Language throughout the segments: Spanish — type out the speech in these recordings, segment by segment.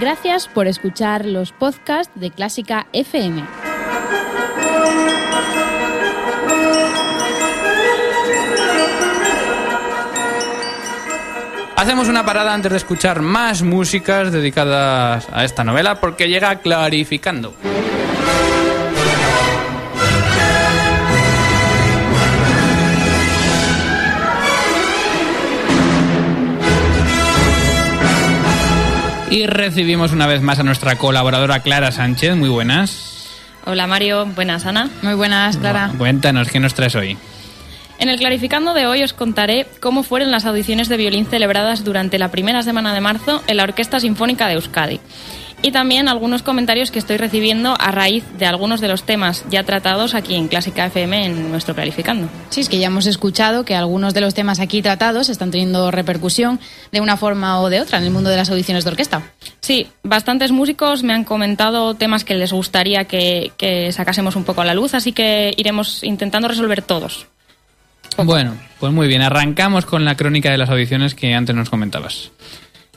Gracias por escuchar los podcasts de Clásica FM. Hacemos una parada antes de escuchar más músicas dedicadas a esta novela porque llega clarificando. Y recibimos una vez más a nuestra colaboradora Clara Sánchez. Muy buenas. Hola Mario, buenas Ana. Muy buenas, Clara. Cuéntanos, ¿qué nos traes hoy? En el Clarificando de hoy os contaré cómo fueron las audiciones de violín celebradas durante la primera semana de marzo en la Orquesta Sinfónica de Euskadi. Y también algunos comentarios que estoy recibiendo a raíz de algunos de los temas ya tratados aquí en Clásica FM en nuestro Clarificando. Sí, es que ya hemos escuchado que algunos de los temas aquí tratados están teniendo repercusión de una forma o de otra en el mundo de las audiciones de orquesta. Sí, bastantes músicos me han comentado temas que les gustaría que, que sacásemos un poco a la luz, así que iremos intentando resolver todos. Bueno, pues muy bien, arrancamos con la crónica de las audiciones que antes nos comentabas.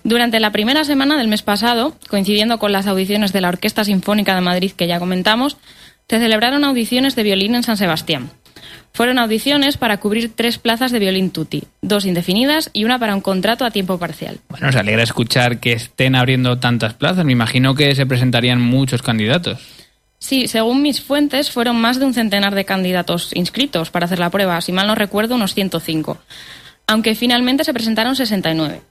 Durante la primera semana del mes pasado, coincidiendo con las audiciones de la Orquesta Sinfónica de Madrid que ya comentamos, se celebraron audiciones de violín en San Sebastián. Fueron audiciones para cubrir tres plazas de violín tutti, dos indefinidas y una para un contrato a tiempo parcial. Bueno, nos alegra escuchar que estén abriendo tantas plazas. Me imagino que se presentarían muchos candidatos. Sí, según mis fuentes, fueron más de un centenar de candidatos inscritos para hacer la prueba, si mal no recuerdo, unos 105 aunque finalmente se presentaron 69.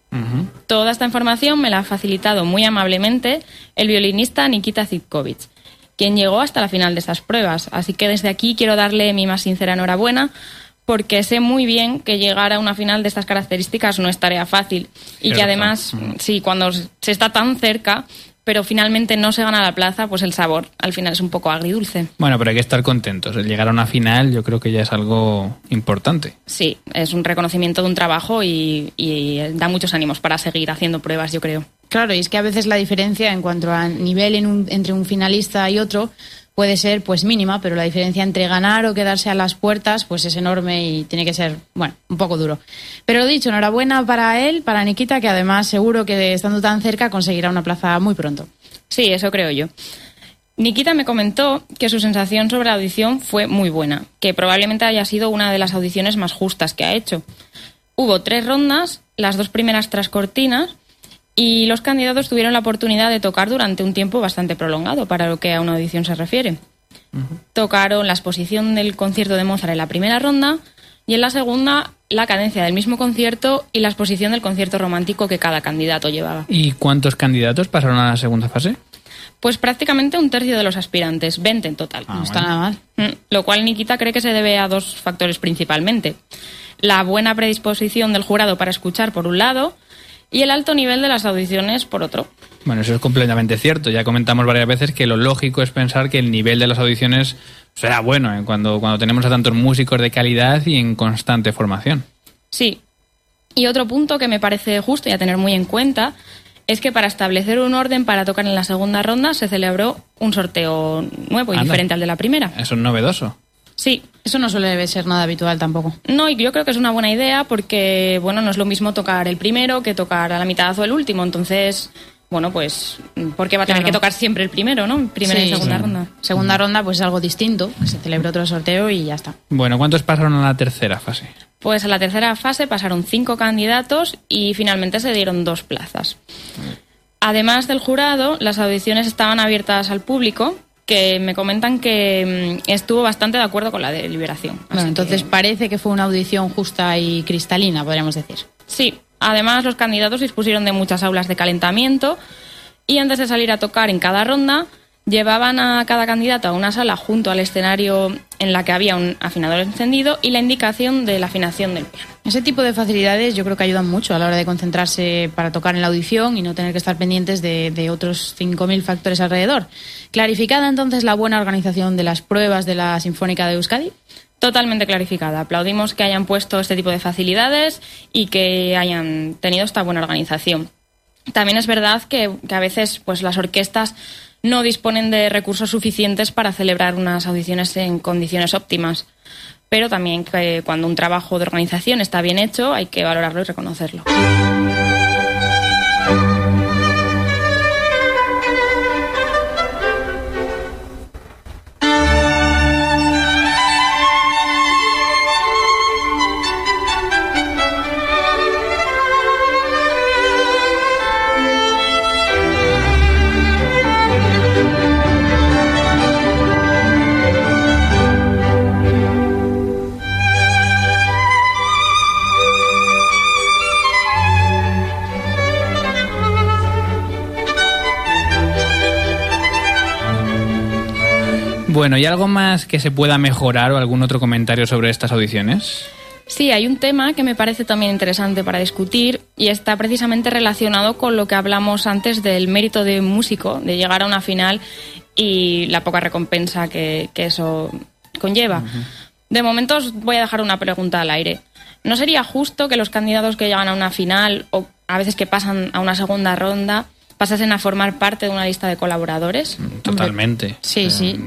Toda esta información me la ha facilitado muy amablemente el violinista Nikita Zitkovich, quien llegó hasta la final de estas pruebas. Así que desde aquí quiero darle mi más sincera enhorabuena porque sé muy bien que llegar a una final de estas características no es tarea fácil y que además, sí, cuando se está tan cerca, pero finalmente no se gana la plaza, pues el sabor al final es un poco agridulce. Bueno, pero hay que estar contentos. El llegar a una final yo creo que ya es algo importante. Sí, es un reconocimiento de un trabajo y, y da muchos ánimos para seguir haciendo pruebas, yo creo. Claro, y es que a veces la diferencia en cuanto a nivel en un- entre un finalista y otro puede ser pues mínima, pero la diferencia entre ganar o quedarse a las puertas pues es enorme y tiene que ser, bueno, un poco duro. Pero lo dicho, enhorabuena para él, para Nikita, que además seguro que estando tan cerca conseguirá una plaza muy pronto. Sí, eso creo yo. Nikita me comentó que su sensación sobre la audición fue muy buena, que probablemente haya sido una de las audiciones más justas que ha hecho. Hubo tres rondas, las dos primeras tras cortinas, y los candidatos tuvieron la oportunidad de tocar durante un tiempo bastante prolongado para lo que a una audición se refiere. Tocaron la exposición del concierto de Mozart en la primera ronda y en la segunda la cadencia del mismo concierto y la exposición del concierto romántico que cada candidato llevaba. ¿Y cuántos candidatos pasaron a la segunda fase? Pues prácticamente un tercio de los aspirantes, 20 en total. no está nada mal. Mm, Lo cual Nikita cree que se debe a dos factores principalmente. La buena predisposición del jurado para escuchar por un lado y el alto nivel de las audiciones por otro. Bueno, eso es completamente cierto. Ya comentamos varias veces que lo lógico es pensar que el nivel de las audiciones será bueno ¿eh? cuando, cuando tenemos a tantos músicos de calidad y en constante formación. Sí. Y otro punto que me parece justo y a tener muy en cuenta es que para establecer un orden para tocar en la segunda ronda se celebró un sorteo nuevo y Anda. diferente al de la primera. Eso es novedoso. Sí, Eso no suele ser nada habitual tampoco. No, y yo creo que es una buena idea porque, bueno, no es lo mismo tocar el primero que tocar a la mitad o el último. Entonces, bueno, pues, ¿por qué va a tener Claro. que tocar siempre el primero, no? Primera y segunda sí. ronda. Segunda ronda pues es algo distinto, que se celebra otro sorteo y ya está. Bueno, ¿cuántos pasaron a la tercera fase? Pues a la tercera fase pasaron cinco candidatos y finalmente se dieron dos plazas. Además del jurado, las audiciones estaban abiertas al público, que me comentan que mm, estuvo bastante de acuerdo con la deliberación. Bueno, que- entonces parece que fue una audición justa y cristalina, podríamos decir. Sí, además los candidatos dispusieron de muchas aulas de calentamiento y antes de salir a tocar en cada ronda Llevaban a cada candidato a una sala junto al escenario en la que había un afinador encendido y la indicación de la afinación del piano. Ese tipo de facilidades yo creo que ayudan mucho a la hora de concentrarse para tocar en la audición y no tener que estar pendientes de, de otros 5.000 factores alrededor. Clarificada entonces la buena organización de las pruebas de la Sinfónica de Euskadi. Totalmente clarificada. Aplaudimos que hayan puesto este tipo de facilidades y que hayan tenido esta buena organización. También es verdad que, que a veces pues, las orquestas no disponen de recursos suficientes para celebrar unas audiciones en condiciones óptimas. Pero también cuando un trabajo de organización está bien hecho hay que valorarlo y reconocerlo. Bueno, ¿y algo más que se pueda mejorar o algún otro comentario sobre estas audiciones? Sí, hay un tema que me parece también interesante para discutir y está precisamente relacionado con lo que hablamos antes del mérito de un músico, de llegar a una final y la poca recompensa que, que eso conlleva. De momento os voy a dejar una pregunta al aire. ¿No sería justo que los candidatos que llegan a una final o a veces que pasan a una segunda ronda pasasen a formar parte de una lista de colaboradores? Totalmente. Sí, sí.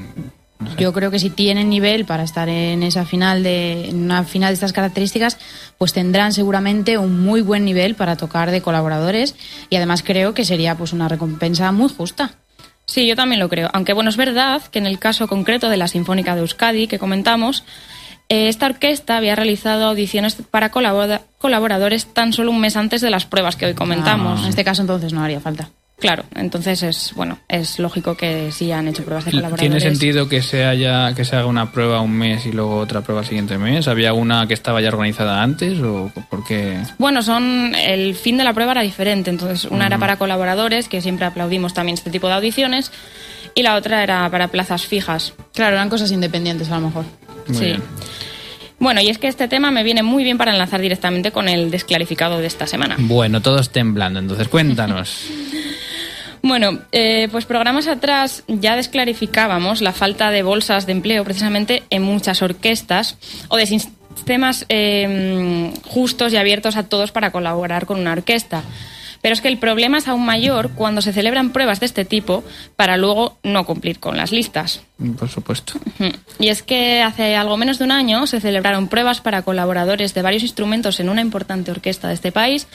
Yo creo que si tienen nivel para estar en esa final de en una final de estas características, pues tendrán seguramente un muy buen nivel para tocar de colaboradores y además creo que sería pues una recompensa muy justa. Sí, yo también lo creo. Aunque bueno, es verdad que en el caso concreto de la Sinfónica de Euskadi que comentamos, eh, esta orquesta había realizado audiciones para colabora- colaboradores tan solo un mes antes de las pruebas que hoy comentamos. En este caso entonces no haría falta. Claro, entonces es bueno, es lógico que sí han hecho pruebas de colaboradores. ¿Tiene sentido que se haya que se haga una prueba un mes y luego otra prueba el siguiente mes? ¿Había una que estaba ya organizada antes o por qué? Bueno, son el fin de la prueba era diferente, entonces una era para colaboradores, que siempre aplaudimos también este tipo de audiciones, y la otra era para plazas fijas. Claro, eran cosas independientes a lo mejor. Muy sí. bien. Bueno, y es que este tema me viene muy bien para enlazar directamente con el desclarificado de esta semana. Bueno, todos temblando, entonces cuéntanos. Bueno, eh, pues programas atrás ya desclarificábamos la falta de bolsas de empleo precisamente en muchas orquestas o de sistemas eh, justos y abiertos a todos para colaborar con una orquesta. Pero es que el problema es aún mayor cuando se celebran pruebas de este tipo para luego no cumplir con las listas. Por supuesto. Y es que hace algo menos de un año se celebraron pruebas para colaboradores de varios instrumentos en una importante orquesta de este país,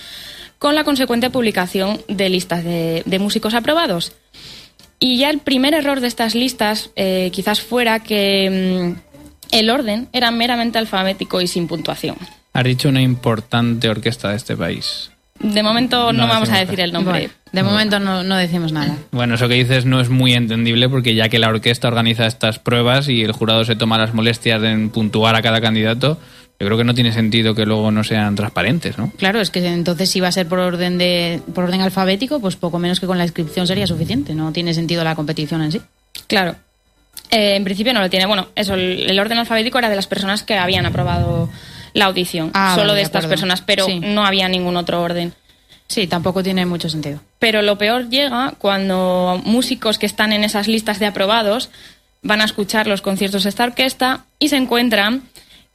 con la consecuente publicación de listas de, de músicos aprobados. Y ya el primer error de estas listas eh, quizás fuera que mm, el orden era meramente alfabético y sin puntuación. Has dicho una importante orquesta de este país. De momento no, No vamos a decir el nombre. Bueno, de momento no, no decimos nada. Bueno, eso que dices no es muy entendible porque ya que la orquesta organiza estas pruebas y el jurado se toma las molestias de puntuar a cada candidato, yo creo que no tiene sentido que luego no sean transparentes, ¿no? Claro, es que entonces si va a ser por orden de por orden alfabético, pues poco menos que con la inscripción sería suficiente. No tiene sentido la competición en sí. Claro. Eh, en principio no lo tiene. Bueno, eso, el, el orden alfabético era de las personas que habían aprobado la audición. Ah, solo vale, de de estas acuerdo. personas, pero Sí. no había ningún otro orden. Sí, tampoco tiene mucho sentido. Pero lo peor llega cuando músicos que están en esas listas de aprobados van a escuchar los conciertos de esta orquesta y se encuentran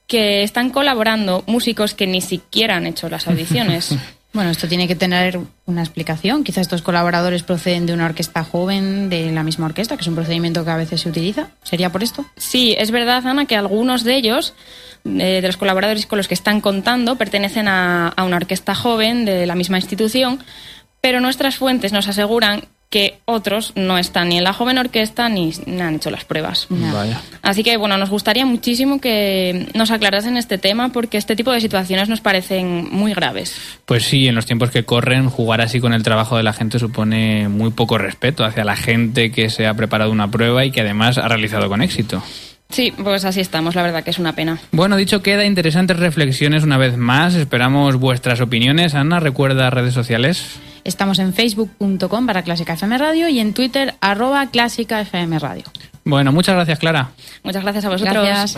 que están colaborando músicos que ni siquiera han hecho las audiciones. Bueno, esto tiene que tener una explicación. Quizá estos colaboradores proceden de una orquesta joven, de la misma orquesta, que es un procedimiento que a veces se utiliza. ¿Sería por esto? Sí, es verdad, Ana, que algunos de ellos, eh, de los colaboradores con los que están contando, pertenecen a, a una orquesta joven de la misma institución, pero nuestras fuentes nos aseguran que otros no están ni en la joven orquesta ni, ni han hecho las pruebas. No. Vaya. Así que, bueno, nos gustaría muchísimo que nos aclarasen este tema porque este tipo de situaciones nos parecen muy graves. Pues sí, en los tiempos que corren, jugar así con el trabajo de la gente supone muy poco respeto hacia la gente que se ha preparado una prueba y que además ha realizado con éxito. Sí, pues así estamos, la verdad que es una pena. Bueno, dicho queda, interesantes reflexiones una vez más. Esperamos vuestras opiniones. Ana, recuerda redes sociales. Estamos en facebook.com para Clásica FM Radio y en Twitter arroba Clásica FM Radio. Bueno, muchas gracias, Clara. Muchas gracias a vosotros. Gracias.